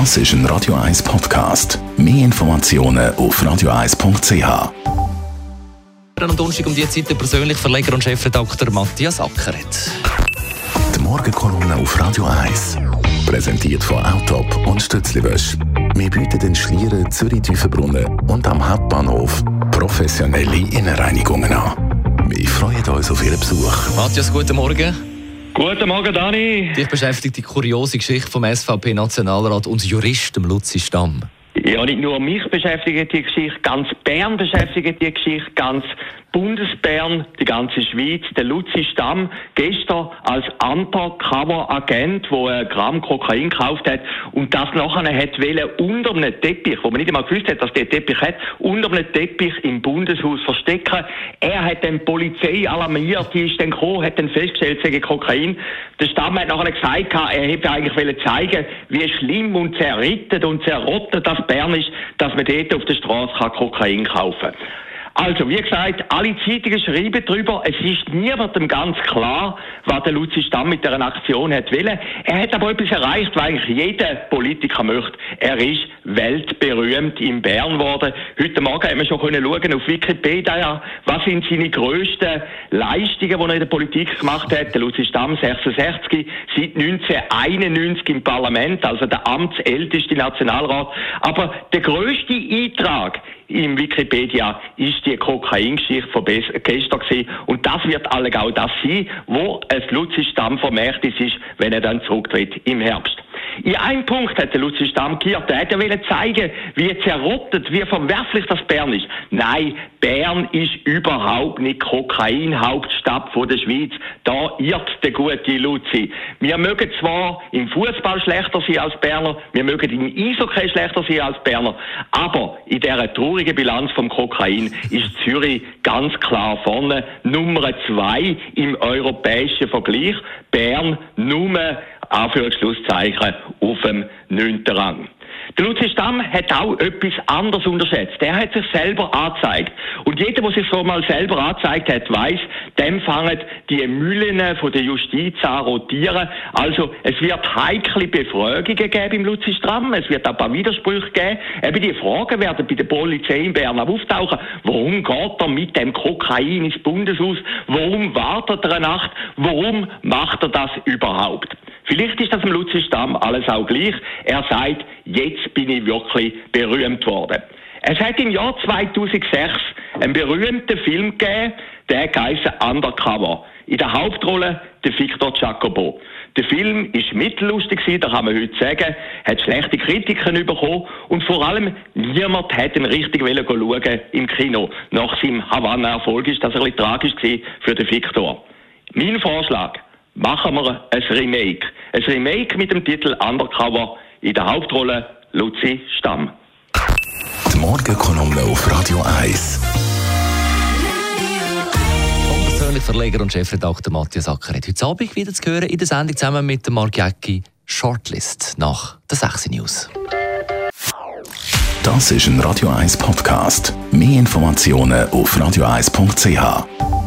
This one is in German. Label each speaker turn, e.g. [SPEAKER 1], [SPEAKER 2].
[SPEAKER 1] Das ist ein Radio 1 Podcast. Mehr Informationen auf radio1.ch.
[SPEAKER 2] Am Donnerstag um die Zeit der persönliche Verleger und Chefredakteur Matthias Ackeret.
[SPEAKER 1] Die Morgenkolumne auf Radio 1. Präsentiert von Autop und Stützliwösch. Wir bieten den Schlieren, Zürich-Tiefenbrunnen und am Hauptbahnhof professionelle Innenreinigungen an. Wir freuen uns auf Ihren Besuch.
[SPEAKER 2] Matthias, guten Morgen.
[SPEAKER 3] Guten Morgen, Dani.
[SPEAKER 2] Dich beschäftigt die kuriose Geschichte vom SVP-Nationalrat und Jurist Luzi Stamm.
[SPEAKER 3] Ja, nicht nur mich beschäftigt die Geschichte, ganz Bern beschäftigt die Geschichte, ganz Bundesbern, die ganze Schweiz, der Luzi Stamm, gestern als Undercover-Agent, wo ein Gramm Kokain gekauft hat und das nachher hat wollen unter einem Teppich, wo man nicht einmal gewusst hat, dass der Teppich hat, unter einem Teppich im Bundeshaus verstecken. Er hat dann die Polizei alarmiert, die ist dann gekommen, hat dann festgestellt, es sei Kokain. Der Stamm hat nachher gesagt, er hätte eigentlich wollen zeigen, wie schlimm und zerrittet und zerrottet das Bern ist, dass man dort auf der Straße Kokain kaufen kann. Also, wie gesagt, alle Zeitungen schreiben darüber. Es ist niemandem ganz klar, was der Luzi Stamm mit dieser Aktion hat wollen. Er hat aber etwas erreicht, weil eigentlich jeder Politiker möchte. Er ist weltberühmt in Bern geworden. Heute Morgen haben wir schon können schauen auf Wikipedia, was sind seine grössten Leistungen, die er in der Politik gemacht hat. Der Luzi Stamm, 66, seit 1991 im Parlament, also der amtsälteste Nationalrat. Aber der grösste Eintrag im Wikipedia ist die Kokain-Geschichte von gestern gewesen. Und das wird alle auch das sein, wo es Luzi Stamm vermerkt ist, wenn er dann zurücktritt im Herbst. In einem Punkt hat der Luzi Stamm geirrt. Er wollte zeigen, wie zerrottet, wie verwerflich das Bern ist. Nein, Bern ist überhaupt nicht Kokain-Hauptstadt der Schweiz. Da irrt der gute Luzi. Wir mögen zwar im Fußball schlechter sein als Berner, wir mögen im Eishockey schlechter sein als Berner, aber in dieser traurigen Bilanz vom Kokain ist Zürich ganz klar vorne. Nummer zwei im europäischen Vergleich. Bern Nummer Anführungsschlusszeichen, auf dem 9. Rang. Der Luzi Stamm hat auch etwas anderes unterschätzt. Der hat sich selber angezeigt. Und jeder, der sich so mal selber angezeigt hat, weiß, dem fangen die Müllen von der Justiz an rotieren. Also, es wird heikle Befragungen geben im Luzi Stamm. Es wird ein paar Widersprüche geben. Eben die Fragen werden bei der Polizei in Bern auftauchen. Warum geht er mit dem Kokain ins Bundeshaus? Warum wartet er eine Nacht? Warum macht er das überhaupt? Vielleicht ist das dem Luzi Stamm alles auch gleich. Er sagt, jetzt bin ich wirklich berühmt worden. Es hat im Jahr 2006 einen berühmten Film gegeben, der heisst Undercover. In der Hauptrolle der Victor Jacobo. Der Film ist mittellustig da kann man heute sagen, hat schlechte Kritiken bekommen und vor allem niemand hat ihn richtig schauen im Kino. Nach seinem Havanna-Erfolg ist das ein bisschen tragisch für den Victor. Mein Vorschlag, machen wir ein Remake. Ein Remake mit dem Titel Undercover in der Hauptrolle Luzi Stamm.
[SPEAKER 1] Die Morgenkolumne auf Radio 1.
[SPEAKER 2] Persönlich Verleger und Chefredakteur Matthias Ackeret. Heute Abend wieder zu hören in der Sendung zusammen mit Mark Jäcki Shortlist nach der 6 News.
[SPEAKER 1] Das ist ein Radio 1 Podcast. Mehr Informationen auf radio1.ch.